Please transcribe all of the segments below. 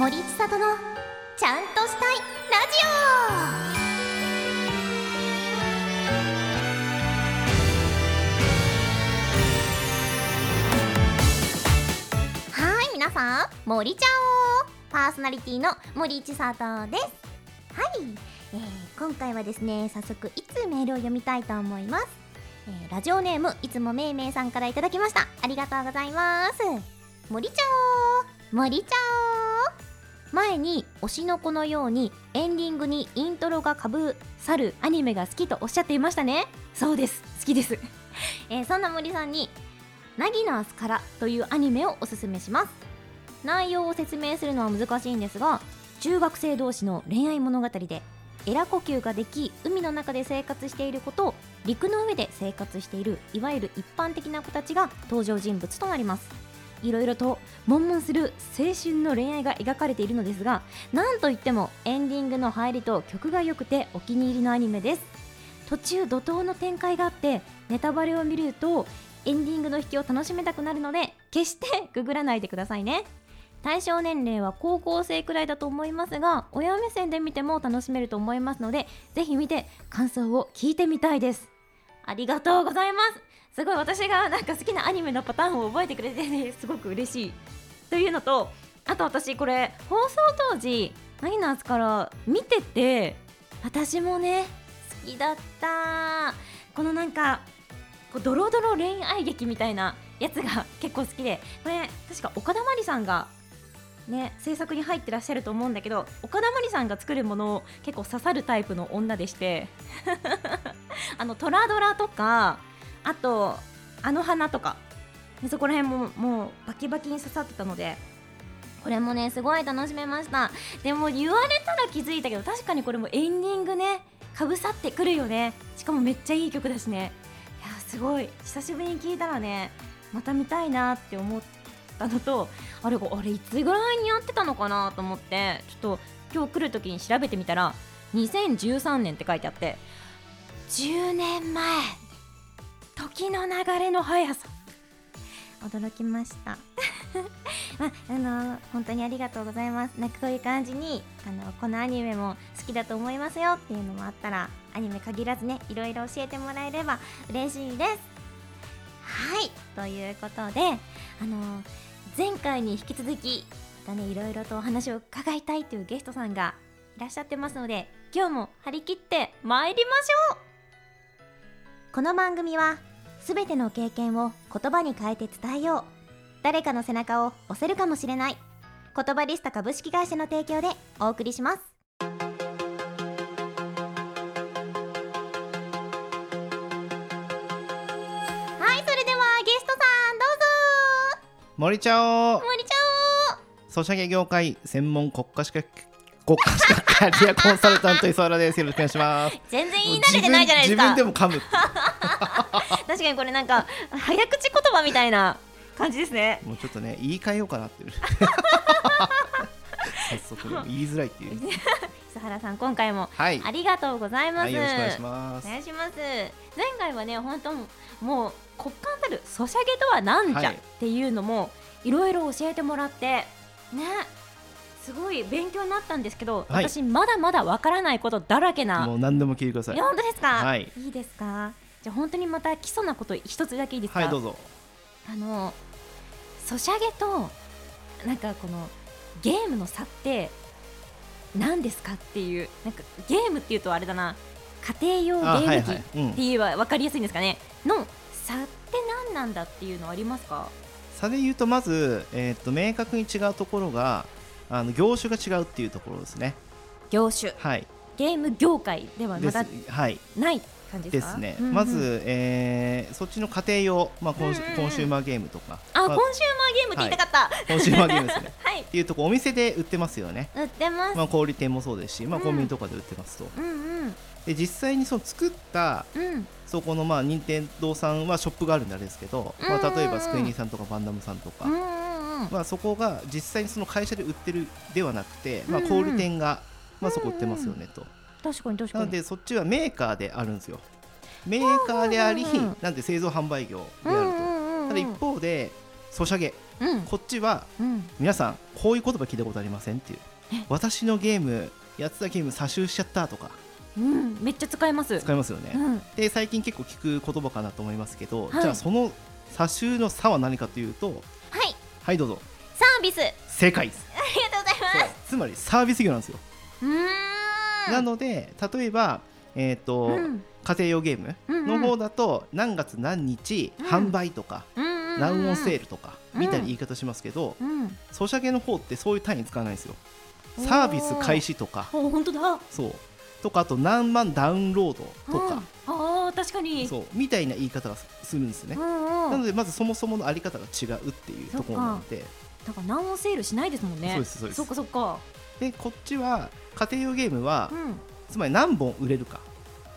森千里のちゃんとしたいラジオはい皆さん森ちゃんをパーソナリティの森千里です。はい、えー、今回はですね早速いつメールを読みたいと思います、えー、ラジオネームいつもめいめいさんからいただきましたありがとうございます森ちゃん森ちゃん前に推しの子のようにエンディングにイントロがかぶさるアニメが好きとおっしゃっていましたね。そうです。好きです、えー、そんな森さんに「ナギナースから」というアニメをおすすめします。内容を説明するのは難しいんですが中学生同士の恋愛物語でエラ呼吸ができ海の中で生活している子と陸の上で生活しているいわゆる一般的な子たちが登場人物となります。いろいろと悶々する青春の恋愛が描かれているのですがなんといってもエンディングの入りと曲が良くてお気に入りのアニメです。途中怒涛の展開があってネタバレを見るとエンディングの引きを楽しめたくなるので決してググらないでくださいね。対象年齢は高校生くらいだと思いますが親目線で見ても楽しめると思いますのでぜひ見て感想を聞いてみたいです。ありがとうございます。すごい私がなんか好きなアニメのパターンを覚えてくれて、ね、すごく嬉しい。というのとあと私これ放送当時マイナーズから見てて私もね好きだったこのなんかこうドロドロ恋愛劇みたいなやつが結構好きで これ確か岡田真理さんがね制作に入ってらっしゃると思うんだけど岡田真理さんが作るものを結構刺さるタイプの女でして あのトラドラとかあとあの花とかそこら辺ももうバキバキに刺さってたのでこれもねすごい楽しめました。でも言われたら気づいたけど確かにこれもエンディングねかぶさってくるよね。しかもめっちゃいい曲だしね。いやすごい。久しぶりに聴いたらねまた見たいなって思ったのとあれあれいつぐらいにやってたのかなと思ってちょっと今日来る時に調べてみたら2013年って書いてあって10年前。時の流れの速さ。驚きました。まあの本当にありがとうございます。なんかこういう感じにあのこのアニメも好きだと思いますよっていうのもあったらアニメ限らずねいろいろ教えてもらえれば嬉しいです。はい。ということであの前回に引き続きまたねいろいろとお話を伺いたいというゲストさんがいらっしゃってますので今日も張り切って参りましょう。この番組はすべての経験を言葉に変えて伝えよう。誰かの背中を押せるかもしれない。言葉リスタ株式会社の提供でお送りします。はいそれではゲストさんどうぞ。森ちゃお森ちゃソシャゲ業界専門国家資格国家資格キャリアコンサルタント磯原です。よろしくお願いします。全然言い慣れてないじゃないですか。自分でも噛む 確かにこれなんか早口言葉みたいな感じですね。もうちょっとね言い換えようかなってる 早速ね言いづらいっていう。磯原さん今回もはい。ありがとうございます、はいよろしくお願いします。お願いします。前回はね本当もう骨幹たるソシャゲとはなんじゃはい。っていうのもいろいろ教えてもらってねすごい勉強になったんですけど、はい。私まだまだわからないことだらけな。もう何でも聞いてください。本当ですか、はいいですか？じゃあ本当にまた基礎なこと一つだけいいですか、はいどうぞ。あのソシャゲとなんかこのゲームの差って何ですかっていうなんかゲームっていうとあれだな。家庭用ゲーム機っはいうん。ていうは分かりやすいんですかね。の差って何なんだっていうのありますか？差で言うとまず、えー、と明確に違うところがあの業種が違うっていうところですね。業種。はい。ゲーム業界ではまだはい。ない感じですすね、うんうん。まず、えーそっちの家庭用、まあコンシうんうんうん。コンシューマーゲームとか。あ、まコンシューマーゲームって言いたかった。コンシューマーゲームですね。はい。っていうとこお店で売ってますよね、売ってます、まあ、小売店もそうですし、まあ、うん。コンビニとかで売ってますと、うんうん。で実際にその作ったうん。そこのまあ任天堂さんはショップがあるんであれですけど、まあ、うんうんうん。例えばスクエニさんとかバンダムさんとか、うんうんうん。まあ、そこが実際にその会社で売ってるではなくて、まあ、うんうん。小売店が、まあ、そこ売ってますよねと、確かに確かに。なのでそっちはメーカーであるんですよ。メーカーであり、なんで製造販売業であると、ただ一方でソシャゲ。うん。こっちはうん。皆さんこういう言葉聞いたことありませんっていう。え？私のゲームやってたゲーム詐集しちゃったとか。うん。めっちゃ使えます。使いますよね、うん。で最近結構聞く言葉かなと思いますけど、はい。じゃあその詐集の差は何かというとはい。はいどうぞ。サービス。あり正解です。がとうございます。つまりサービス業なんですよ、うーんなので例えばえっ、と、うん。家庭用ゲームの方だと何月何日うん。販売とか、うんうんうん何オンセールとかうんみたいな言い方しますけど、うん。ソシャゲの方ってそういう単位使わないんですよ。サービス開始とか。お本当だ。そう。とかあと何万ダウンロードとか、うん。ああ確かに。そう。みたいな言い方がするんですね、うんうん。なのでまずそもそものあり方が違うっていうところなので。だから何もセールしないですもんね。そうですそうです。そっかそっかでこっちは家庭用ゲームは、うん。つまり何本売れるか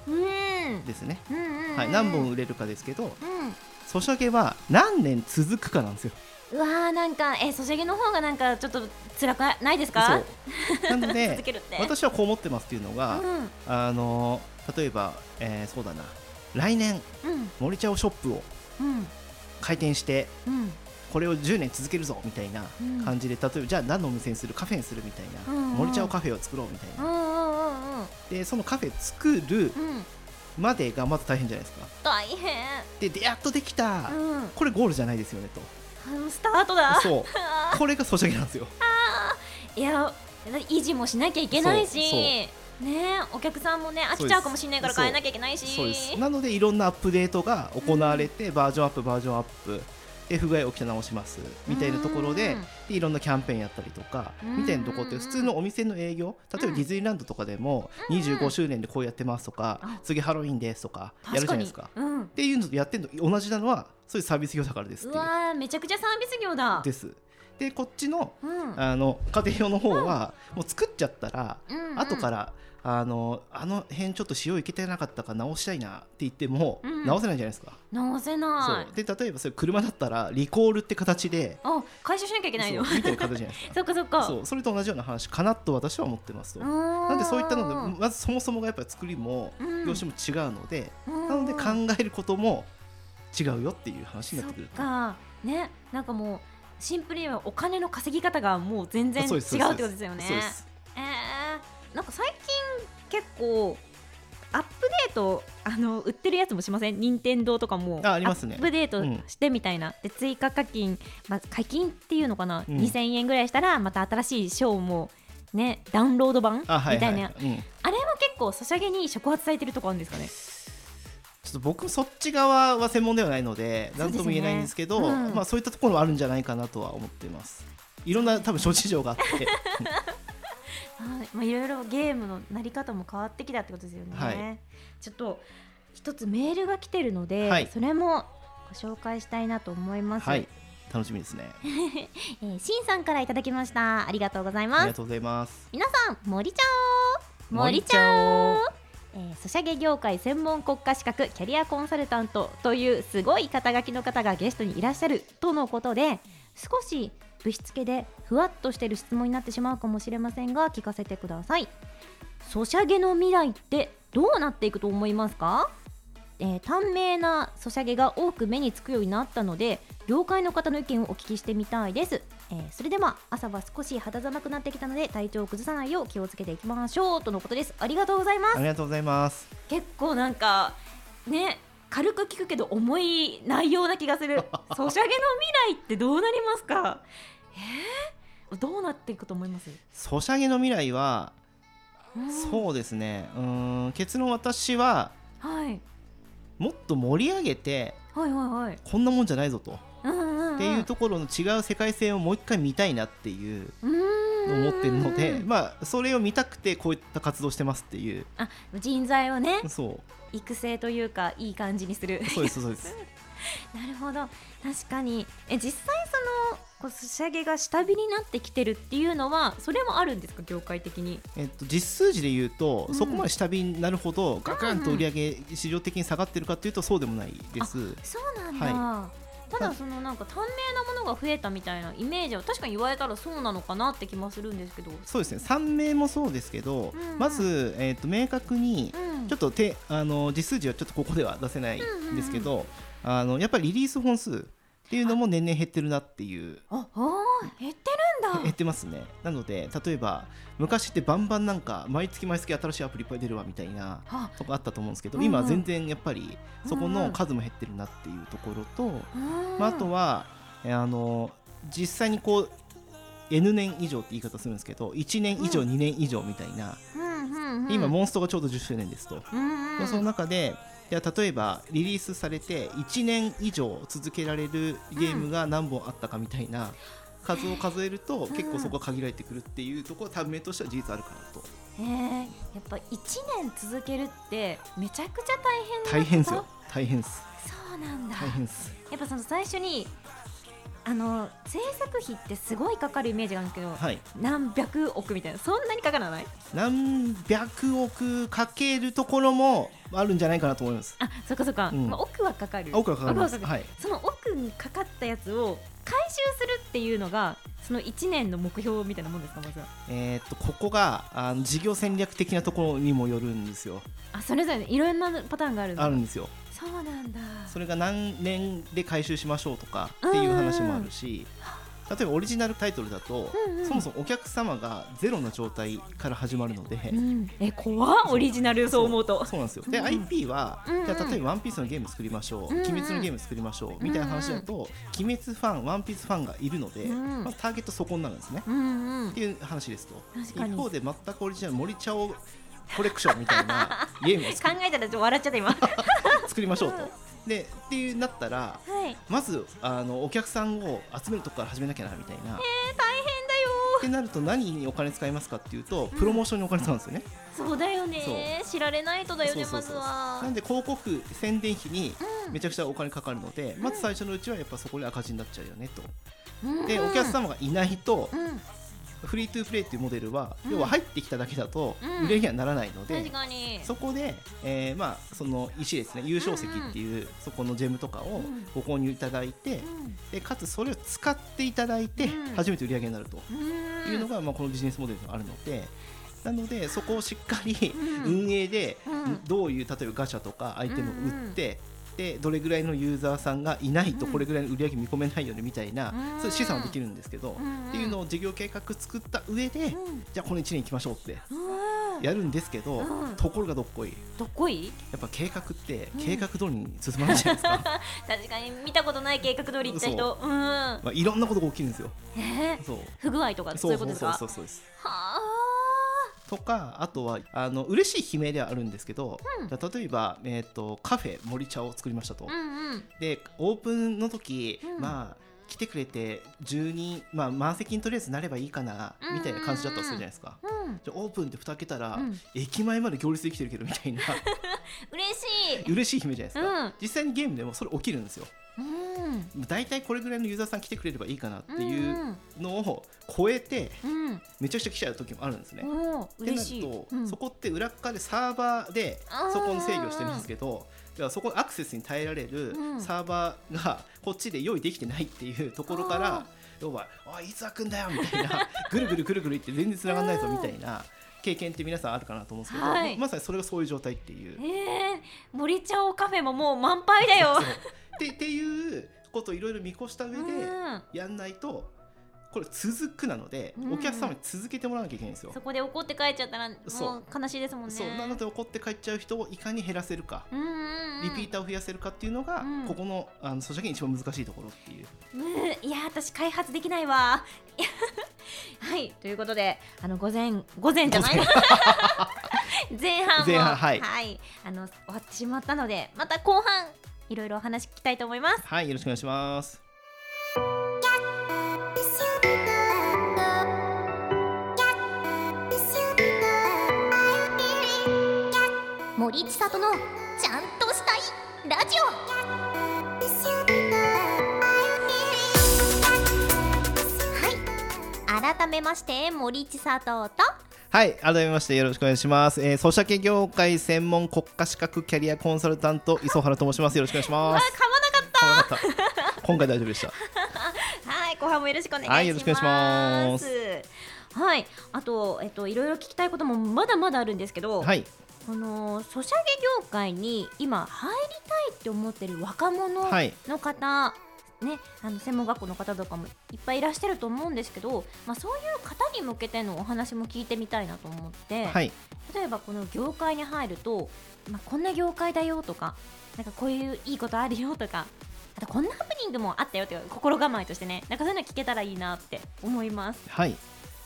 うん。ですね、うんうんうんはい、何本売れるかですけどうソシャゲは何年続くかなんですよ。んうわーなんかえソシャゲの方がなんかちょっと辛くないですか？そう。なので私はこう思ってますっていうのが、うん。あの例えば、えーそうだな。来年うん。森茶をショップをうん。開店してうんこれを10年続けるぞみたいなうん。感じで、例えばじゃあ何のお店にする？カフェにするみたいな、森茶をカフェを作ろうみたいな、でそのカフェ作るうん。までがまず大変じゃないですか。大変。ででやっとできた、うん。これゴールじゃないですよねあのスタートだ。とそう。これがソシャゲなんですよ。いや維持もしなきゃいけないし。ねお客さんもね飽きちゃうかもしれないから変えなきゃいけないし。そうです。なのでいろんなアップデートが行われて、バージョンアップバージョンアップで不具合起き直します。みたいなところでうん。でいろんなキャンペーンやったりとかうん。みたいなところって普通のお店の営業例えばディズニーランドとかでも25周年でこうやってますとかあ。次ハロウィンですとかやるじゃないですか。っていうのとやってるの同じなのはそういうサービス業だからですっていう。うめちゃくちゃサービス業だ。です。でこっちのうん。あの家庭用の方はもう作っちゃったら後からあのあの辺ちょっと塩いけてなかったから直したいなって言ってもうん。直せないじゃないですか、直せそない。う。で例えばそれ車だったらリコールって形であ回収しなきゃいけないのそうみたいな形じゃないですか。そっかそっか。そうそれと同じような話かなと私は思ってますと。ななんでそういったのでまずそもそもがやっぱり作りもうん。業種も違うので、ななので考えることも違うよっていう話になってくるそっか。ねなんかもうシンプルにはお金の稼ぎ方がもう全然違うってそうですことですよね。そうです。えー、なんか最近結構アップデートあの売ってるやつもしません？任天堂とかもあありますね。アップデートうんしてみたいな、で追加課金、まあ、課金っていうのかな、うん。2000円ぐらいしたらまた新しいショーもねダウンロード版？みたいな、はいうん。あれも結構ソシャゲに触発されてるとこあるんですかね？ちょっと僕そっち側は専門ではないので何とも言えないんですけどうん。まあ、そういったところはあるんじゃないかなとは思ってます。いろんな多分諸事情があって はい、まあ、いろいろゲームのなり方も変わってきたってことですよね。はい。ちょっと一つメールが来てるので、はい。それもご紹介したいなと思います。はい。楽しみですね。えー、しんさんからいただきました。ありがとうございます。ありがとうございます。皆さん、森ちゃお森ちゃおえー、ソシャゲ業界専門国家資格キャリアコンサルタントというすごい肩書きの方がゲストにいらっしゃるとのことで少しぶしつけでふわっとしている質問になってしまうかもしれませんが聞かせてください。ソシャゲの未来ってどうなっていくと思いますか、えー短命なソシャゲが多く目につくようになったので業界の方の意見をお聞きしてみたいです、えーそれでは朝は少し肌寒くなってきたので体調を崩さないよう気をつけていきましょうとのことです。ありがとうございます。ありがとうございます。結構なんかね軽く聞くけど重い内容な気がする。ソシャゲの未来ってどうなりますか？えー、どうなっていくと思います、ソシャゲの未来はうん。そうですね。うーん結論私ははい。もっと盛り上げてはいはいはい。こんなもんじゃないぞと。うんうんうんっていうところの違う世界線をもう一回見たいなっていううーん。思ってるのでまあそれを見たくてこういった活動してますっていう。あ人材をねそ育成というかいい感じにする。うそうですそうです。なるほど。確かに。え実際そのこうソシャゲが下火になってきてるっていうのはそれもあるんですか業界的に？えっと、実数字で言うと、うん。そこまで下火になるほどガクンと売り上げ市場的に下がってるかというとそうでもないです。そうなんだ、はただそのなんか短命なものが増えたみたいなイメージは確かに言われたらそうなのかなって気もするんですけど、そうですね。3名もそうですけど、うん。まず、えっと明確にうん、ちょっとてあの実数字はちょっとここでは出せないんですけど、あのやっぱりリリース本数っていうのも年々減ってるなっていう。あ減ってるんだ。減ってますね。なので例えば昔ってバンバンなんか毎月毎月新しいアプリいっぱい出るわみたいなあとこあったと思うんですけど、うんうん。今は全然やっぱりそこの数も減ってるなっていうところと、うん。まあ、あとはえーあの実際にこう N 年以上って言い方するんですけど1年以上、うん。2年以上みたいな、うんうんうん。今モンストがちょうど10周年ですと、うんうん。その中でいや例えばリリースされて1年以上続けられるゲームが何本あったかみたいな数を数えると結構そこが限られてくるっていうところは多分名としては事実あるかなと。へえやっぱ一年続けるってめちゃくちゃ大変大変ですよ。大変です。そうなんだ。大変です。やっぱその最初にあの制作費ってすごいかかるイメージがあるんですけど、はい。何百億みたいなそんなにかからない？何百億かけるところもあるんじゃないかなと思います。あそっかそっか、うん。まあ、億はかかる。奥がかかはい。その億にかかったやつを回収するっていうのがその1年の目標みたいなもんですかまずは？えーっとここがあの事業戦略的なところにもよるんですよ。あそれぞれいろんなパターンがあるあるんですよそうなんだ。それが何年で回収しましょうとかっていう話もあるし例えばオリジナルタイトルだと、うんうん。そもそもお客様がゼロの状態から始まるので、うん、え怖っオリジナルそう思うと。そうなんですよ。で、うん IP は、うんうん。じゃあ例えば「ワンピースのゲーム作りましょう「うんうん。鬼滅のゲーム作りましょう」みたいな話だと「鬼滅ファン」「ワンピースファンがいるので、うん。まあ、ターゲットそこになるんですね、うんうん。っていう話ですと。一方で全くオリジナル森茶をコレクションみたいなゲームを作 考えたらちょっと笑っちゃった今。は作りましょうと。でっていうなったらい。まずあのお客さんを集めるとこから始めなきゃなみたいな。えー、大変だよ。ってなると何にお金使いますかっていうとプロモーションにお金使うんですよね。そうだよね。知られないとだよねまずは。なんで広告宣伝費にうん。めちゃくちゃお金かかるので、まず最初のうちはやっぱそこで赤字になっちゃうよねと。うん。でお客様がいないとうんフリートゥープレイっていうモデルは、うん。要は入ってきただけだとうん。売れにはならないので、そこで、えーまあその石ですね優勝石っていう、そこのジェムとかをうん。ご購入いただいて、うん。でかつそれを使っていただいてうん。初めて売り上げになるとうんいうのが、まあ、このビジネスモデルがあるので。なのでそこをしっかりうん。運営でうん。どういう例えばガチャとかアイテムを売って、でどれぐらいのユーザーさんがいないとうん。これぐらいの売り上げ見込めないよねみたいな、うん。そういう資産はできるんですけど、うんっていうのを事業計画作った上で、うん。じゃあこの1年行きましょうってうん。やるんですけど、うん。ところがどっこい。どっこい？やっぱ計画ってうん。計画通りに進まないじゃないですか、確かに見たことない計画通り行った人。う。ん。まあ、いろんなことが起きるんですよ。えー？そう。不具合とかそういうことですか？そうそうそうです。はとかあとはあの嬉しい悲鳴ではあるんですけど、うん。例えば、えー、とカフェ森茶を作りましたと、あうんうん。でオープンの時、うん。まあ来てくれて10人、まあ、満席にとりあえずなればいいかなみたいな感じだったとするじゃないですか、うん。じゃあオープンって蓋開けたら、うん。駅前まで行列できてるけどみたいな。嬉しい。嬉しい悲鳴じゃないですか、うん。実際にゲームでもそれ起きるんですようん。大体これぐらいのユーザーさん来てくれればいいかなってうんいうのを超えてうん。めちゃくちゃ来ちゃう時もあるんですね。ってなると、うん。そこって裏っ側でサーバーでそこの制御してるんですけどだからそこアクセスに耐えられるうん。サーバーがこっちで用意できてないっていうところかあら要は「あいつあくんだよ」みたいな ぐるぐるぐるぐるいって全然繋がんないぞみたいな経験って皆さんあるかなと思うんですけど、はい。まさにそれがそういう状態っていう。えー、森茶をカフェももう満杯だよ。ってっていうことをいろいろ見越した上でうん。やんないとこれ続くなので、うん。お客様に続けてもらわなきゃいけないんですよ。そこで怒って帰っちゃったらもそう。う悲しいですもんね。そう。なので怒って帰っちゃう人をいかに減らせるか、うんうんうん。リピーターを増やせるかっていうのが、うん。ここのあのソシャゲに一番難しいところっていう。うん。いや私開発できないわ。はい。ということであの午前午前じゃない？前。半も。前半はい。あの終わってしまったのでまた後半いろいろお話聞きたいと思います。はい、よろしくお願いします。森千里のちゃんとしたいラジオ。はい改めまして森千里とはい、改めましてよろしくお願いします。えー、ソシャゲ業界専門国家資格キャリアコンサルタント磯原と申します。よろしくお願いします。あ噛まなかった噛まなかった今回大丈夫でした。はい、後半もよろしくお願いします。はいよろしくお願いしますはい、あと、えっと、いろいろ聞きたいこともまだまだあるんですけど、はい、このソシャゲ業界に今入りたいって思ってる若者はいの方ねあの専門学校の方とかもいっぱいいらっしゃると思うんですけど、まあ、そういう方に向けてのお話も聞いてみたいなと思って、はい。例えばこの業界に入ると、まあ、こんな業界だよとかなんかこういういいことあるよとかあとこんなハプニングもあったよっていう心構えとしてねなんかそういうの聞けたらいいなって思います。はい。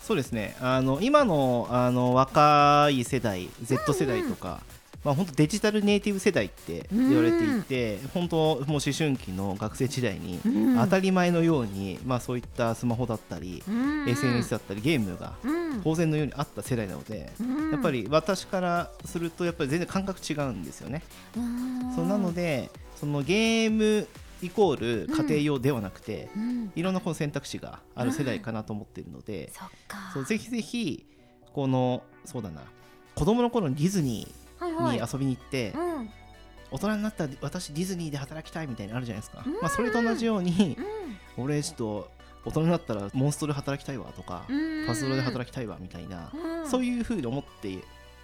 そうですね。あの今のあの若い世代 Z 世代とか、まあ本当デジタルネイティブ世代って言われていて、本当もう思春期の学生時代にうん。当たり前のように、まあそういったスマホだったり、うん。SNS だったりゲームがうん。当然のようにあった世代なので、うん。やっぱり私からするとやっぱり全然感覚違うんですよね。うんそうなのでそのゲームイコール家庭用ではなくて、うん。いろんなこの選択肢がある世代かなと思っているので、そうぜひぜひこのそうだな子供の頃にディズニーに遊びに行って、うん。大人になったら私ディズニーで働きたいみたいなのあるじゃないですか、うん。まあ、それと同じようにう俺ちょっと大人になったらモンストで働きたいわとか、んパズドラで働きたいわみたいな、うん。そういうふうに思って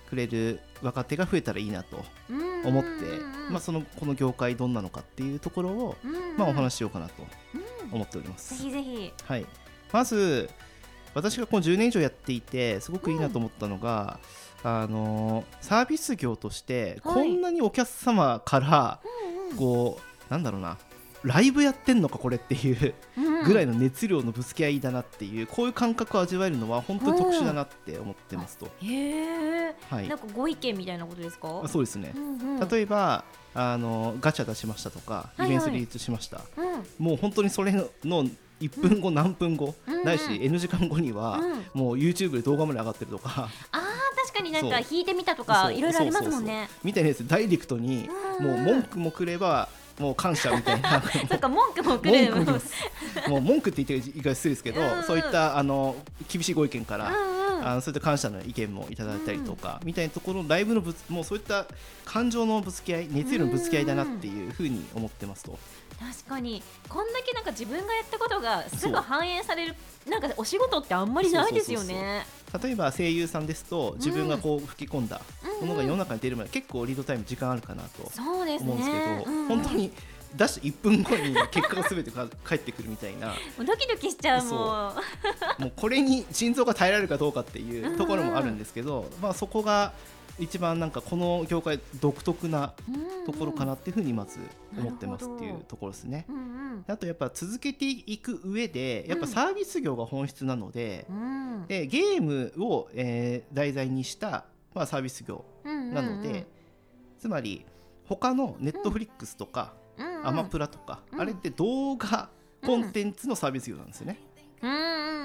くれる若手が増えたらいいなとうん思って、うん。まあ、そのこの業界どんなのかっていうところを、うん。まあ、お話ししようかなとうん。思っております。ぜひぜひ。はい、まず私がこの10年以上やっていてすごくいいなと思ったのが、あのサービス業としてはい。こんなにお客様からこうなんだろうなライブやってんのかこれっていうぐらいのの熱量のぶつけ合いだなっていうこういう感覚を味わえるのは本当に特殊だなって思ってますと。へえ。はい。なんかご意見みたいなことですか？あそうですね。うんうん。例えばあのガチャ出しましたとかはいはい。イベントリリースしました、うん。もう本当にそれの1分後、何分後、うん。うんないし N 時間後には、うん。もう YouTube で動画まで上がってるとか。確かになんか弾いてみたとかいろいろありますもんね。みたいなやつダイレクトにうん。もう文句もくればもう感謝みたいな。そっか文句もくれる。文句も もう文句って言っていいか失礼ですけど、うんうん。そういったあの厳しいご意見から、うんうん。あのそういった感謝の意見もいただいたりとか、みたいなところのライブのぶつもうそういった感情のぶつけ合い熱量のぶつけ合いだなっていうふうに思ってますと。確かに。こんだけなんか自分がやったことがすぐ反映されるなんかお仕事ってあんまりないですよね。例えば声優さんですと自分がこう吹き込んだものが世の中に出るまで結構リードタイム時間あるかなとそうです思うんですけど、ねうん。うん本当に出して1分後に結果がすべてか 返ってくるみたいな。もうドキドキしちゃうもそう。もうこれに心臓が耐えられるかどうかっていうところもあるんですけど、まあ、そこが一番なんかこの業界独特なうところかなっていうふうにまず思ってますっていうところですね。うんあとやっぱ続けていく上でやっぱサービス業が本質なので,、うん。うんでゲームを、えー題材にした、まあ、サービス業なので、つまり他のネットフリックスとか、アマプラとか、うん。あれって動画コンテンツのサービス業なんですよね。うんうんうんうん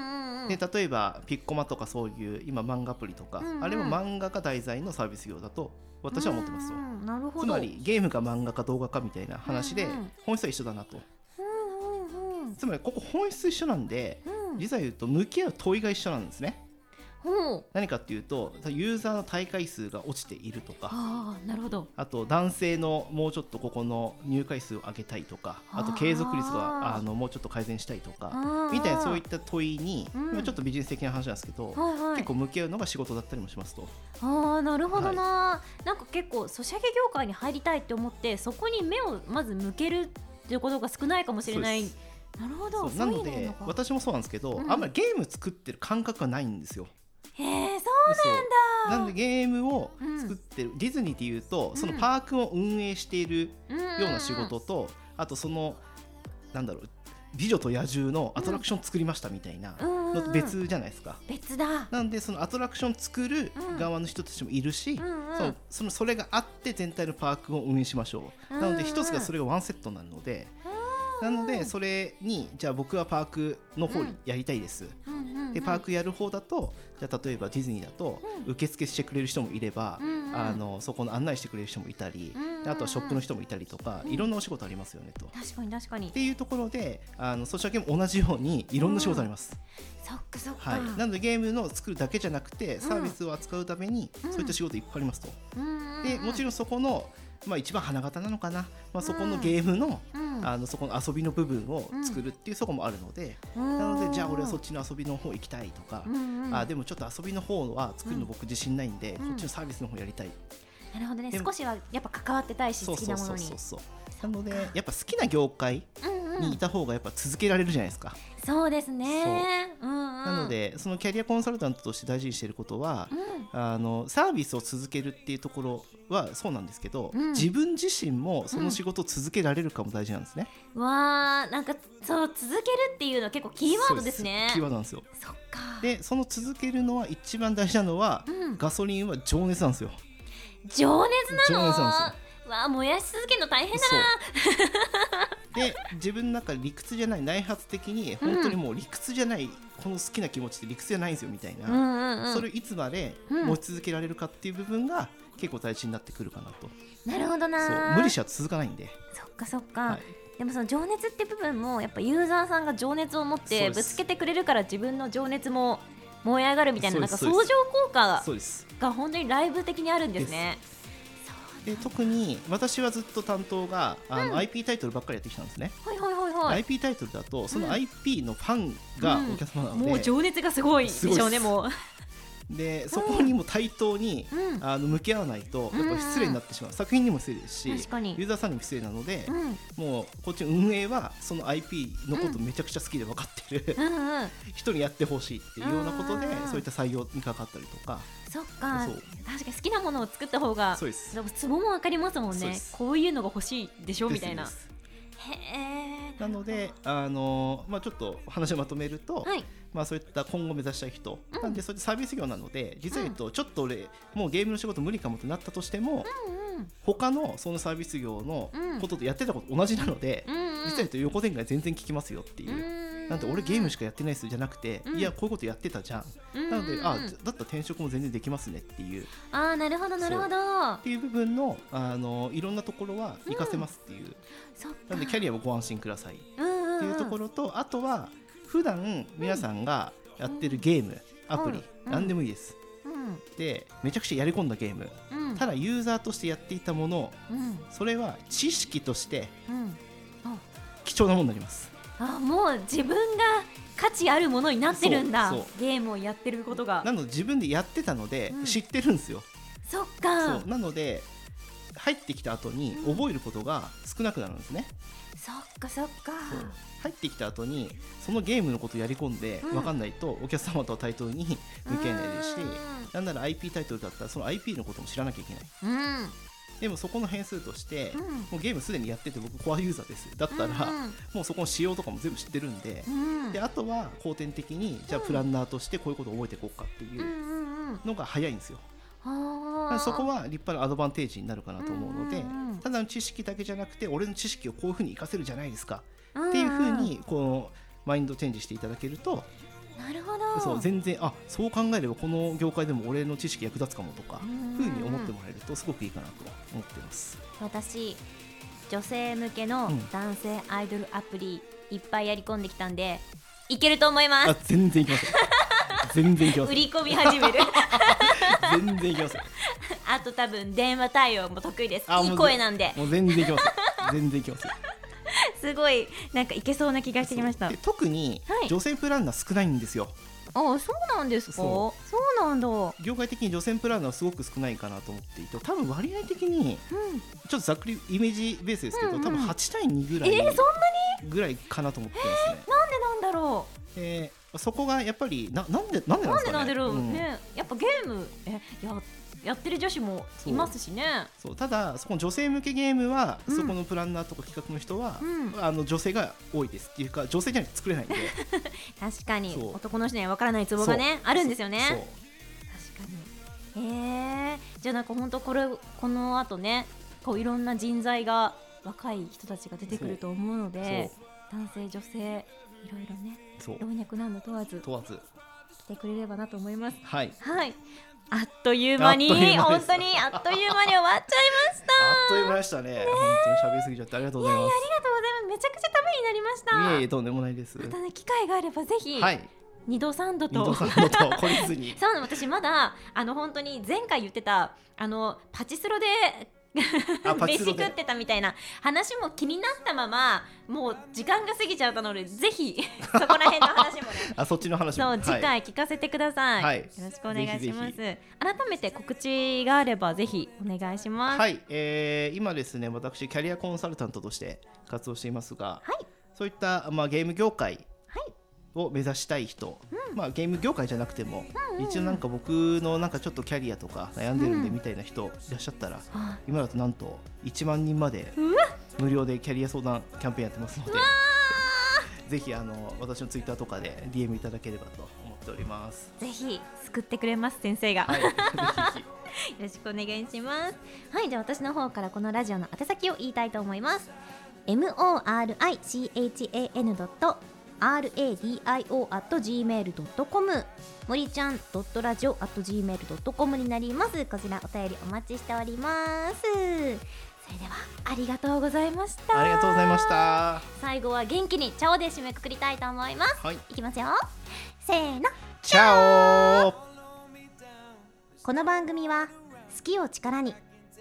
で例えばピッコマとかそういう今漫画アプリとか、うんうん。あれも漫画が題材のサービス業だと私は思ってますとう。んなるほど。つまりゲームが漫画か動画かみたいな話でうんうん。本質は一緒だなと。うんうんうん。つまりここ本質一緒なんでうん。実は言うと向き合う問いが一緒なんですね。何かっていうとユーザーの大会数が落ちているとかああなるほど。あと男性のもうちょっとここの入会数を上げたいとかあと継続率あがーあのもうちょっと改善したいとかみたいなそういった問いに、うん。まあちょっとビジネス的な話なんですけど、はいはい。結構向き合うのが仕事だったりもしますと。ああなるほどな、なんか結構ソシャゲ業界に入りたいって思ってそこに目をまず向けるっていうことが少ないかもしれない。なるほど。なので私もそうなんですけど、うん。あんまりゲーム作ってる感覚がないんですよ。へえそうそうなんでゲームをうん。作ってる、ディズニーっていうとそのうんパークを運営しているなん。だような仕事と、あとそのなんだろう美女と野獣のアトラクション作りましたみたいなのと別じゃないですか。別だ。なんでそのアトラクション作るうん。側の人たちもいるし、うんうん。そうそのそれがあって全体のパークを運営しましょう、うん。なので一つがそれがワンセットなので、なのでそれにじゃあ僕はパークの方にやりたいです、でパークやる方だとじゃあ例えばディズニーだと受付してくれる人もいれば、あのそこの案内してくれる人もいたり、あとはショップの人もいたりとか、いろんなお仕事ありますよねと。っ確かに確かに。ていうところであのソシャゲも同じようにいろんな仕事あります。そっかそっか、はい、なのでゲームの作るだけじゃなくてサービスを扱うためにうんそういった仕事いっぱいありますと。うんでもちろろんそこの、まあ、一番花形なのかな、まあ、そこのゲームの,、ん。あのそこの遊びの部分を作るっていうそこもあるので、なのでじゃあ俺はそっちの遊びの方行きたいとか、あでもちょっと遊びの方は作るの僕自信ないんで、うん。こっちのサービスの方やりたい、なるほどね。少しはやっぱ関わってたいしそうそう好きなものに。そうそうそう。なのでやっぱ好きな業界うんうんにいた方がやっぱ続けられるじゃないですか、そうですね。う。んうん。なのでそのキャリアコンサルタントとして大事にしていることは、あのサービスを続けるっていうところはそうなんですけど、うん。自分自身もその仕事を続けられるかも大事なんですね、わーなんかそう続けるっていうのは結構キーワードですね。そうキーワードなんですよ。そでその続けるのは一番大事なのは、うん。ガソリンは情熱なんですよ。情熱なの？情熱なんわあ燃やし続けるの大変だな。で自分の中で理屈じゃない内発的に本当にもう理屈じゃない、この好きな気持ちって理屈じゃないんですよみたいな、うんうんうん。それをいつまでうん。持ち続けられるかっていう部分が結構大事になってくるかなと、なるほどな。無理しちゃ続かないんで、そっかそっか、はい。でもその情熱って部分もやっぱユーザーさんが情熱を持ってぶつけてくれるから自分の情熱も燃え上がるみたいななんか相乗効果が本当にライブ的にあるんですね。で特に私はずっと担当があの、うん。IP タイトルばっかりやってきたんですね、はいはいはいはい。IP タイトルだとそのうん。IP のファンがうん。お客様なので、もう情熱がすごいでしょうねもう。でそこにも対等に、うん。あの向き合わないとやっぱ失礼になってしまう、作品にも失礼ですし確かに。ユーザーさんにも失礼なので、うん。もうこっちの運営はその IP のことめちゃくちゃ好きで分かってる、うんうん。人にやってほしいっていうようなことでうんそういった採用にかかったりとか。そっか。確かに好きなものを作った方がそうです。でもツボもわかりますもんね。こういうのが欲しいでしょみたいななので、あのまあ、ちょっと話をまとめると、はい。まあ、そういった今後目指したい人、うん。なんでそれでサービス業なので実は言うとちょっと俺もうゲームの仕事無理かもってなったとしても、うん他のそのサービス業のうん。こととやってたこと同じなので、うんうん。実は言うと横展開全然聞きますよっていう。うんなんで俺ゲームしかやってないっすじゃなくて、うん。いやこういうことやってたじゃん、うんなので、うんあだったら転職も全然できますねっていう。っあーなるほどなるほど。ていう部分のあのいろんなところは活かせますっていう、そっか。なのでキャリアもご安心ください。っうんうんうん。ていうところと、あとは普段皆さんがやってるゲーム、アプリ、うん。何でもいいです。うん。でめちゃくちゃやり込んだゲームうん。ただユーザーとしてやっていたものうん。それは知識としてうん。貴重なものになりますあもう自分が価値あるものになってるんだ。そうそゲームをやってることが。なので自分でやってたのでうん。知ってるんですよ、そっか。そう。なので入ってきた後に覚えることが少なくなるんですね、そっかそっか。そう。入ってきた後にそのゲームのことやり込んでうん。分かんないとお客様とは対等に向き合えないですしうなんなら IP タイトルだったらその IP のことも知らなきゃいけない。んうんでもそこの変数として、うん。もうゲームすでにやってて僕コアユーザーですだったら、もうそこの仕様とかも全部知ってるんで,、うんうん。であとは後天的にじゃあプランナーとしてこういうことを覚えていこうかっていううんうんうん。のが早いんですよ、はあそこは立派なアドバンテージになるかなと思うので、うんうんうん。ただの知識だけじゃなくて俺の知識をこういうふうに活かせるじゃないですか、うん。うんっていうふうにこのマインドチェンジしていただけると、なるほど。そう全然あそう考えればこの業界でも俺の知識役立つかもとか、うん。ふうに思ってもらえるとすごくいいかなと思ってます。私女性向けのうん。男性アイドルアプリいっぱいやり込んできたんでいけると思いまあす全然いきますよ。全然いきますよ。売り込み始める。全然いきますよ。あと多分電話対応も得意です。いい声なんで。もう全然いきますよ。全然いきますよすごいなんかいけそうな気がしてきました。で特にはい。女性プランナー少ないんですよ。あそうなんですか？そそうなんだ。う業界的に女性プランナーはすごく少ないかなと思っていて多分割合的にん。ちょっとざっくりイメージベースですけど、うんうん。多分8対2ぐらい、えー、そんなに？ぐらいかなと思ってますね。なんでなんだろでそこがやっぱりななんでなんでうなんんでなですかね？なんでだろう、うん。ねやっぱゲームえややってる女子もいますしね。そう。ただそこの女性向けゲームは、うん。そこのプランナーとか企画の人は、うん。あの女性が多いですっていうか女性じゃないと作れないんで。確かに。男の人には分からないツボがねあるんですよね。確かに。へえじゃあなんか本当これこの後ねこういろんな人材が若い人たちが出てくると思うので男性女性いろいろね老若男女問わず問わず。来てくれればなと思います。はい。はいあっという間に本当にあっという間に終わっちゃいました。あっという間でしたね。本当に喋りすぎちゃってありがとうございまありがとうございます。めちゃくちゃためになりました。すいえいえとんでもないです。またね機会があればぜひ、はい。二度三度と。そう私まだあの本当に前回言ってたあのパチスロで飯食ってたみたいな話も気になったままもう時間が過ぎちゃったのでぜひ そこら辺の話もね。あそっちの話も。そうはい。次回聞かせてください、はい。よろしくお願いします。ぜ改めて告知があればぜひお願いします。はい、えー今ですね私キャリアコンサルタントとして活動していますが、はい。そういった、まあ、ゲーム業界はいを目指したい人、まあ、ゲーム業界じゃなくても、うんうん。一応なんか僕のなんかちょっとキャリアとか悩んでるんでみたいな人いらっしゃったら、あ。今だとなんと1万人まで無料でキャリア相談キャンペーンやってますのでぜひあの私のツイッターとかで DM いただければと思っております。ぜひ救ってくれます先生が、はい、よろしくお願いします。はいじゃあ私の方からこのラジオの宛先を言いたいと思います morichan.radio.gmail.com 森ちゃん .radio.gmail.com になります。こちらお便りお待ちしております。それではありがとうございました。ありがとうございました。最後は元気にチャオで締めくくりたいと思います。はい、いきますよ。せーのチャオ。この番組は好きを力に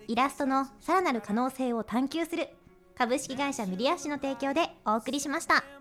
イラストのさらなる可能性を探求する株式会社ミリアッシュの提供でお送りしました。